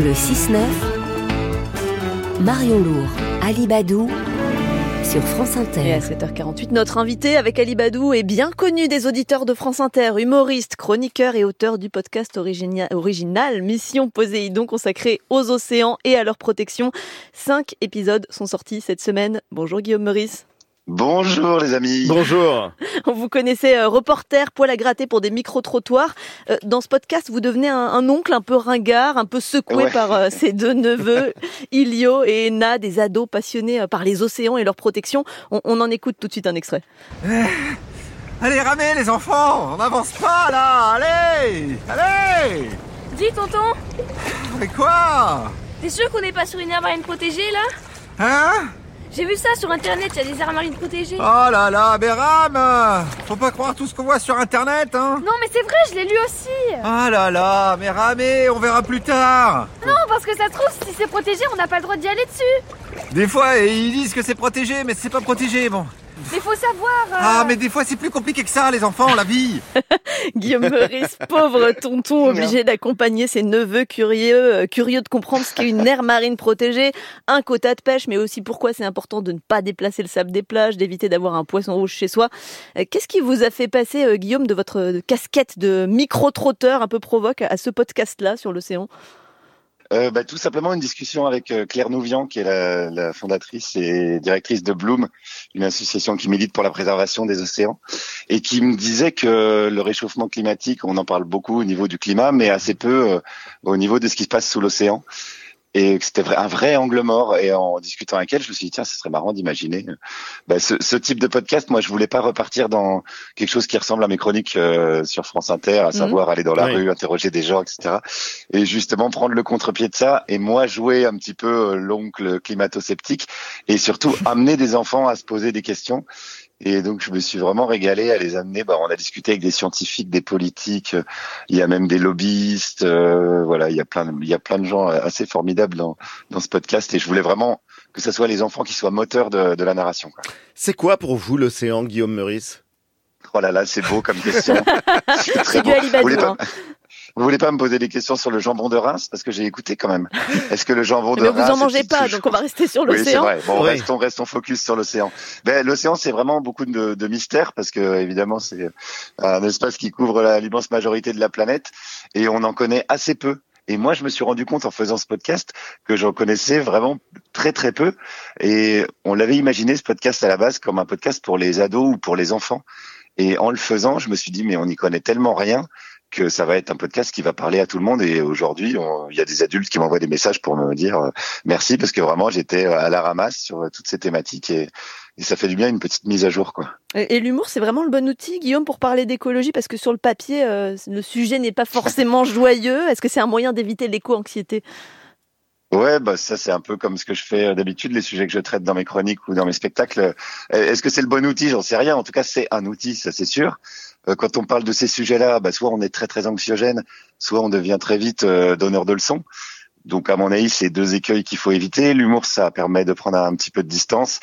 Le 6-9, Marion Lourd, Ali Badou, sur France Inter. Et à 7h48, notre invité avec Ali Badou est bien connu des auditeurs de France Inter, humoriste, chroniqueur et auteur du podcast original Mission Poséidon consacré aux océans et à leur protection. Cinq épisodes sont sortis cette semaine. Bonjour Guillaume Meurice. Bonjour les amis. Bonjour. On vous connaissait euh, reporter, poil à gratter pour des micro-trottoirs. Euh, dans ce podcast, vous devenez un, oncle un peu ringard, un peu secoué par euh, ses deux neveux, Ilio et Ena, des ados passionnés par les océans et leur protection. On, en écoute tout de suite un extrait. Eh, allez, ramez les enfants, on n'avance pas là, allez, allez Dis tonton Mais quoi? T'es sûr qu'on n'est pas sur une aire marine protégée là? Hein? J'ai vu ça sur internet, il y a des aires marines protégées. Oh là là, Béram Faut pas croire tout ce qu'on voit sur internet, hein. Non mais c'est vrai, je l'ai lu aussi. Oh là là, mais ramez, on verra plus tard. Non, parce que ça se trouve, si c'est protégé, on n'a pas le droit d'y aller dessus. Des fois, ils disent que c'est protégé, mais c'est pas protégé, bon mais faut savoir. Euh. Ah, mais des fois c'est plus compliqué que ça, les enfants, la vie. Guillaume Meurice, pauvre tonton, obligé d'accompagner ses neveux curieux, euh, curieux de comprendre ce qu'est une aire marine protégée, un quota de pêche, mais aussi pourquoi c'est important de ne pas déplacer le sable des plages, d'éviter d'avoir un poisson rouge chez soi. Euh, qu'est-ce qui vous a fait passer, Guillaume, de votre casquette de micro-trotteur un peu provoque à ce podcast-là sur l'océan? Euh, bah, Tout simplement une discussion avec euh, Claire Nouvian, qui est la, fondatrice et directrice de Bloom, une association qui milite pour la préservation des océans, et qui me disait que le réchauffement climatique, on en parle beaucoup au niveau du climat, mais assez peu euh, au niveau de ce qui se passe sous l'océan et c'était un vrai angle mort. Et en discutant avec elle, je me suis dit tiens, ce serait marrant d'imaginer bah, ce, ce, type de podcast. Moi, je voulais pas repartir dans quelque chose qui ressemble à mes chroniques euh, sur France Inter, à mhm. savoir aller dans la rue, interroger des gens, etc. Et justement prendre le contre-pied de ça et moi jouer un petit peu euh, l'oncle climato-sceptique et surtout amener des enfants à se poser des questions et donc, je me suis vraiment régalé à les amener. Bah, on a discuté avec des scientifiques, des politiques. Il y a même des lobbyistes. Euh, voilà, il y a plein, de, il y a plein de gens assez formidables dans, dans ce podcast. Et je voulais vraiment que ce soit les enfants qui soient moteurs de, de la narration. C'est quoi pour vous l'océan, Guillaume Meurice? Oh là là, c'est beau comme question. c'est très beau. Vous vous voulez pas me poser des questions sur le jambon de Reims? Parce que j'ai écouté quand même. Est-ce que le jambon de Mais Reims vous en mangez pas, donc on va rester sur l'océan. Oui, c'est vrai. Bon, restons, restons focus sur l'océan. Ben, l'océan, c'est vraiment beaucoup de, de mystères parce que évidemment, c'est un espace qui couvre l'immense majorité de la planète et on en connaît assez peu. Et moi, je me suis rendu compte en faisant ce podcast que j'en connaissais vraiment très très peu. Et on l'avait imaginé ce podcast à la base comme un podcast pour les ados ou pour les enfants. Et en le faisant, je me suis dit mais on n'y connaît tellement rien que ça va être un podcast qui va parler à tout le monde. Et aujourd'hui, il y a des adultes qui m'envoient des messages pour me dire euh, merci parce que vraiment j'étais à la ramasse sur euh, toutes ces thématiques et, et ça fait du bien une petite mise à jour quoi. Et, l'humour, c'est vraiment le bon outil, Guillaume, pour parler d'écologie? Parce que sur le papier, euh, le sujet n'est pas forcément joyeux. Est-ce que c'est un moyen d'éviter l'éco-anxiété? Ouais, bah ça c'est un peu comme ce que je fais d'habitude, les sujets que je traite dans mes chroniques ou dans mes spectacles. Est-ce que c'est le bon outil? J'en sais rien. En tout cas, c'est un outil, ça c'est sûr. Euh, quand on parle de ces sujets-là, bah, soit on est très très anxiogène, soit on devient très vite euh, donneur de leçons. Donc à mon avis, c'est deux écueils qu'il faut éviter. L'humour, ça permet de prendre un petit peu de distance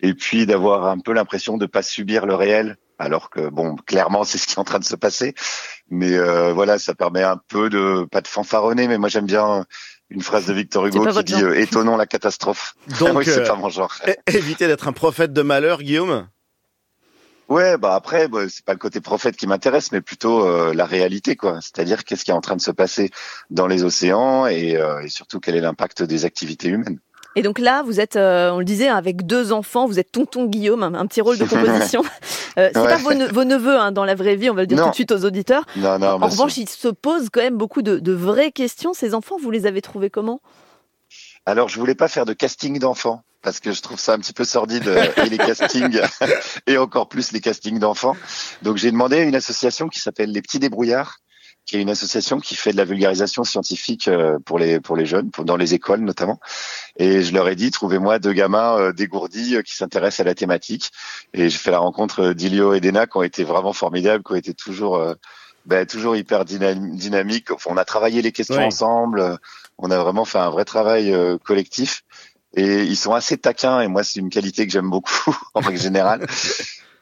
et puis d'avoir un peu l'impression de pas subir le réel, alors que bon, clairement, c'est ce qui est en train de se passer. Mais euh, voilà, ça permet un peu de pas de fanfaronner, mais moi j'aime bien une phrase de Victor Hugo qui dit étonnons la catastrophe. Donc, oui, c'est pas mon genre. éviter d'être un prophète de malheur, Guillaume? Ouais, bah après, bah, c'est pas le côté prophète qui m'intéresse, mais plutôt euh, la réalité, quoi. C'est-à-dire qu'est-ce qui est en train de se passer dans les océans et, euh, et surtout quel est l'impact des activités humaines? Et donc là, vous êtes, euh, on le disait, avec deux enfants, vous êtes tonton Guillaume, un, petit rôle de composition. c'est pas vos, neveux hein, dans la vraie vie, on va le dire tout de suite aux auditeurs. Non, non, en, revanche, ils se posent quand même beaucoup de, de vraies questions. Ces enfants, vous les avez trouvés comment? Alors, je voulais pas faire de casting d'enfants parce que je trouve ça un petit peu sordide euh, et les castings et encore plus les castings d'enfants. Donc, j'ai demandé à une association qui s'appelle Les Petits Débrouillards, qui est une association qui fait de la vulgarisation scientifique euh, pour les pour les jeunes, dans les écoles notamment. Et je leur ai dit trouvez-moi deux gamins euh, dégourdis qui s'intéressent à la thématique. Et j'ai fait la rencontre d'Ilio et d'Ena qui ont été vraiment formidables, qui ont été toujours ben, toujours hyper dynamiques. Enfin, on a travaillé les questions ensemble on a vraiment fait un vrai travail euh, collectif. Et ils sont assez taquins, et moi c'est une qualité que j'aime beaucoup en règle générale.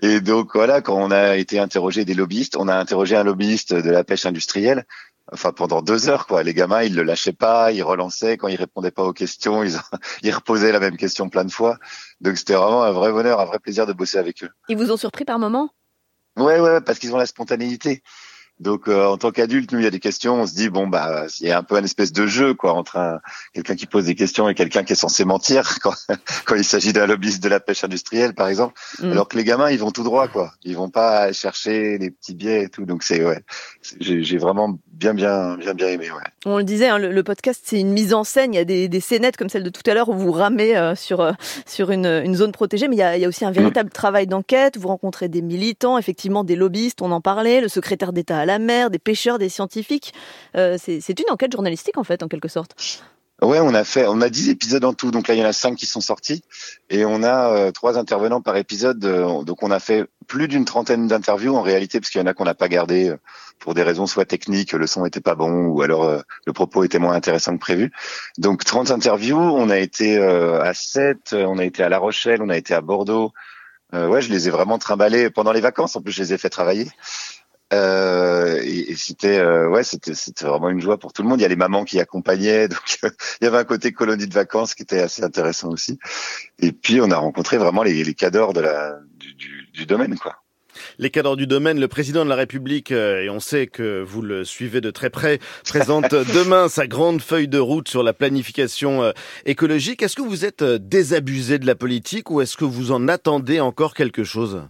Et donc voilà, quand on a été interrogé des lobbyistes, on a interrogé un lobbyiste de la pêche industrielle enfin pendant deux heures quoi. Les gamins ils le lâchaient pas, ils relançaient quand ils répondaient pas aux questions, ils, ils reposaient la même question plein de fois. Donc c'était vraiment un vrai bonheur, un vrai plaisir de bosser avec eux. Ils vous ont surpris par moment Ouais ouais parce qu'ils ont la spontanéité. Donc euh, en tant qu'adulte, nous il y a des questions, on se dit bon bah il y a un peu un espèce de jeu quoi entre un, quelqu'un qui pose des questions et quelqu'un qui est censé mentir quand, quand il s'agit d'un lobbyiste de la pêche industrielle par exemple. Mm. Alors que les gamins ils vont tout droit quoi, ils vont pas chercher les petits biais et tout. Donc c'est ouais, j'ai j'ai vraiment bien bien bien bien aimé ouais. On le disait, hein, le, le podcast c'est une mise en scène. Il y a des, des scénettes comme celle de tout à l'heure où vous ramez euh, sur euh, sur une, une zone protégée, mais il y a, il y a aussi un véritable travail d'enquête. Vous rencontrez des militants, effectivement des lobbyistes, on en parlait, le secrétaire d'État la mer, des pêcheurs, des scientifiques. Euh, c'est une enquête journalistique en fait, en quelque sorte. Ouais, on a fait, on a 10 épisodes en tout, donc là il y en a cinq qui sont sortis, et on a euh, trois intervenants par épisode, euh, donc on a fait plus d'une trentaine d'interviews en réalité, parce qu'il y en a qu'on n'a pas gardé pour des raisons soit techniques, le son était pas bon, ou alors le propos était moins intéressant que prévu. Donc 30 interviews, on a été à 7, on a été à La Rochelle, on a été à Bordeaux. Ouais, je les ai vraiment trimballés pendant les vacances, en plus je les ai fait travailler. Euh, et, et c'était euh, ouais c'était c'était vraiment une joie pour tout le monde. Il y a les mamans qui accompagnaient donc il y avait un côté colonie de vacances qui était assez intéressant aussi. Et puis on a rencontré vraiment les, les cadors de la du, du, du domaine quoi. Les cadres du domaine, le président de la République, euh, et on sait que vous le suivez de très près, présente demain sa grande feuille de route sur la planification euh, écologique. Est-ce que vous êtes euh, désabusé de la politique ou est-ce que vous en attendez encore quelque chose?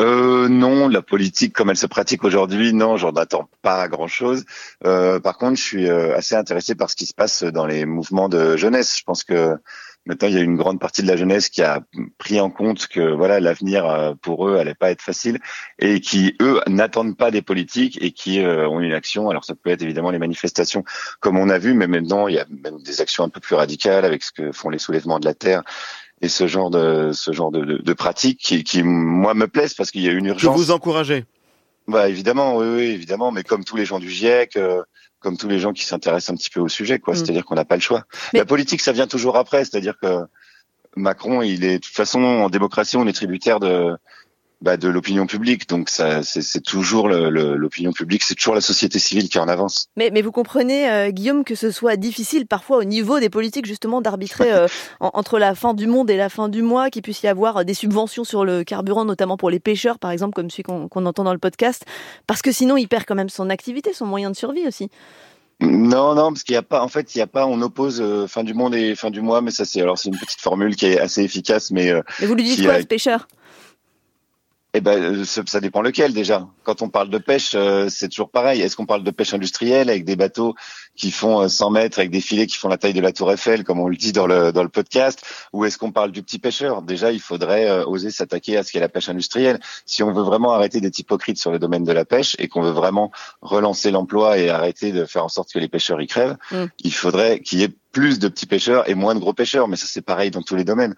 Euh, non, la politique comme elle se pratique aujourd'hui, non, j'en attends pas grand-chose. Euh, par contre, je suis euh, assez intéressé par ce qui se passe dans les mouvements de jeunesse. Je pense que maintenant il y a une grande partie de la jeunesse qui a pris en compte que voilà l'avenir euh, pour eux allait pas être facile et qui eux n'attendent pas des politiques et qui ont une action. Alors ça peut être évidemment les manifestations comme on a vu, mais maintenant il y a même des actions un peu plus radicales avec ce que font les soulèvements de la terre et ce genre de ce genre de, de, de pratiques qui, qui moi me plaisent parce qu'il y a une Que urgence. vous encouragez Bah évidemment, oui, oui, évidemment, mais comme tous les gens du GIEC, euh, comme tous les gens qui s'intéressent un petit peu au sujet, quoi. Mm. C'est-à-dire qu'on n'a pas le choix. Mais- La politique, ça vient toujours après. C'est-à-dire que Macron, il est de toute façon en démocratie, on est tributaire de bah, de l'opinion publique. Donc ça, c'est toujours l'opinion publique, c'est toujours la société civile qui en avance. Mais, mais vous comprenez, euh, Guillaume, que ce soit difficile parfois au niveau des politiques justement d'arbitrer euh, en- entre la fin du monde et la fin du mois, qu'il puisse y avoir euh, des subventions sur le carburant, notamment pour les pêcheurs, par exemple, comme celui qu'on entend dans le podcast, parce que sinon il perd quand même son activité, son moyen de survie aussi. Non, non, parce qu'il n'y a pas, en fait, il n'y a pas, on oppose euh, fin du monde et fin du mois, mais ça c'est, alors c'est une petite formule qui est assez efficace, mais Mais vous lui dites quoi, a- ce pêcheur? Eh ben, euh, ça, dépend lequel déjà. Quand on parle de pêche, euh, c'est toujours pareil. Est-ce qu'on parle de pêche industrielle avec des bateaux qui font euh, 100 mètres, avec des filets qui font la taille de la Tour Eiffel, comme on le dit dans le dans le podcast, ou est-ce qu'on parle du petit pêcheur? Déjà, il faudrait euh, oser s'attaquer à ce qu'est la pêche industrielle. Si on veut vraiment arrêter d'être hypocrite sur le domaine de la pêche et qu'on veut vraiment relancer l'emploi et arrêter de faire en sorte que les pêcheurs y crèvent, Mm. il faudrait qu'il y ait plus de petits pêcheurs et moins de gros pêcheurs. Mais ça, c'est pareil dans tous les domaines.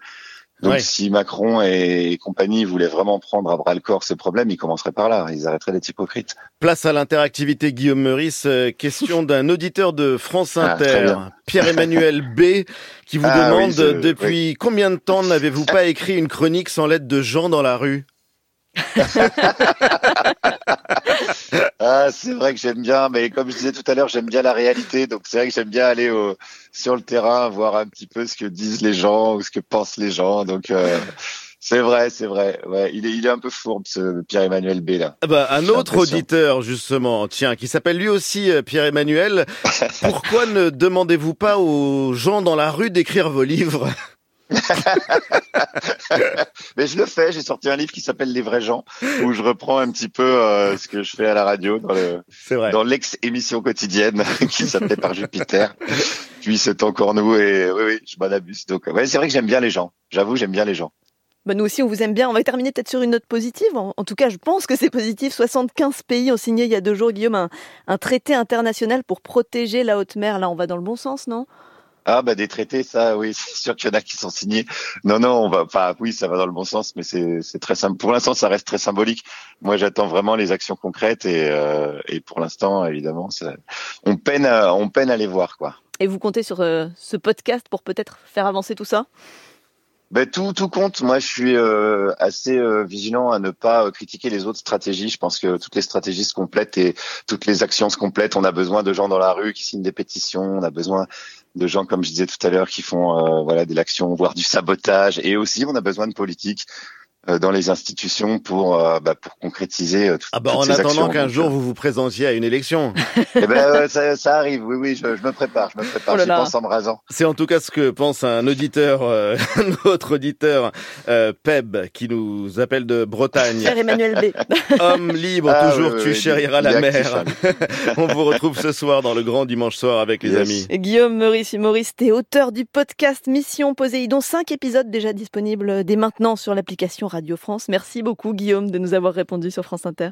Donc Ouais. si Macron et compagnie voulaient vraiment prendre à bras le corps ces problèmes, ils commenceraient par là. Ils arrêteraient d'être hypocrites. Place à l'interactivité, Guillaume Meurice. Euh, question d'un auditeur de France Ah, Inter. Pierre-Emmanuel B, qui vous Ah, demande oui, je- depuis combien de temps n'avez-vous pas écrit une chronique sans l'aide de gens dans la rue? Ah, c'est vrai que j'aime bien, mais comme je disais tout à l'heure, j'aime bien la réalité. Donc c'est vrai que j'aime bien aller au, sur le terrain, voir un petit peu ce que disent les gens ou ce que pensent les gens. Donc euh, c'est vrai, c'est vrai. Ouais, il est, il est un peu fourbe ce Pierre-Emmanuel B là. Ah bah, Un autre auditeur, justement, tiens, qui s'appelle lui aussi euh, Pierre-Emmanuel. Pourquoi ne demandez-vous pas aux gens dans la rue d'écrire vos livres? Mais je le fais. J'ai sorti un livre qui s'appelle Les vrais gens, où je reprends un petit peu euh, ce que je fais à la radio dans le C'est vrai. dans l'ex-émission quotidienne qui s'appelait par Jupiter. Puis c'est encore nous et oui, oui, je m'en abuse. Donc ouais, c'est vrai que j'aime bien les gens. J'avoue, j'aime bien les gens. Bah, nous aussi, on vous aime bien. On va terminer peut-être sur une note positive. En, en tout cas, je pense que c'est positif. 75 pays ont signé il y a deux jours, Guillaume, un, un traité international pour protéger la haute mer. Là, on va dans le bon sens, non? Ah bah des traités, ça, oui, c'est sûr qu'il y en a qui sont signés. Non, non, on va, enfin oui, ça va dans le bon sens, mais c'est c'est très simple. Pour l'instant, ça reste très symbolique. Moi, j'attends vraiment les actions concrètes et euh, et pour l'instant, évidemment, ça, on peine à, on peine à les voir quoi. Et vous comptez sur euh, ce podcast pour peut-être faire avancer tout ça? Ben, tout, tout compte. Moi, je suis euh, assez euh, vigilant à ne pas euh, critiquer les autres stratégies. Je pense que toutes les stratégies se complètent et toutes les actions se complètent. On a besoin de gens dans la rue qui signent des pétitions. On a besoin de gens, comme je disais tout à l'heure, qui font voilà de l'action, voire du sabotage. Et aussi, on a besoin de politiques euh, dans les institutions pour euh, bah, pour concrétiser euh, ah bah, en attendant qu'un jour vous vous présentiez à une élection. eh ben ça, ça, arrive, oui oui, je, je, me prépare, je me prépare, oh j'y pense en me rasant. C'est en tout cas ce que pense un auditeur, euh, un autre auditeur, euh, Peb, qui nous appelle de Bretagne. Cher Emmanuel B. Homme libre, ah, toujours tu chériras la mer. On vous retrouve ce soir dans le grand dimanche soir avec les amis. Et Guillaume Maurice, Maurice, t'es auteur du podcast Mission Poséidon, cinq épisodes déjà disponibles dès maintenant sur l'application Radio France. Merci beaucoup Guillaume de nous avoir répondu sur France Inter.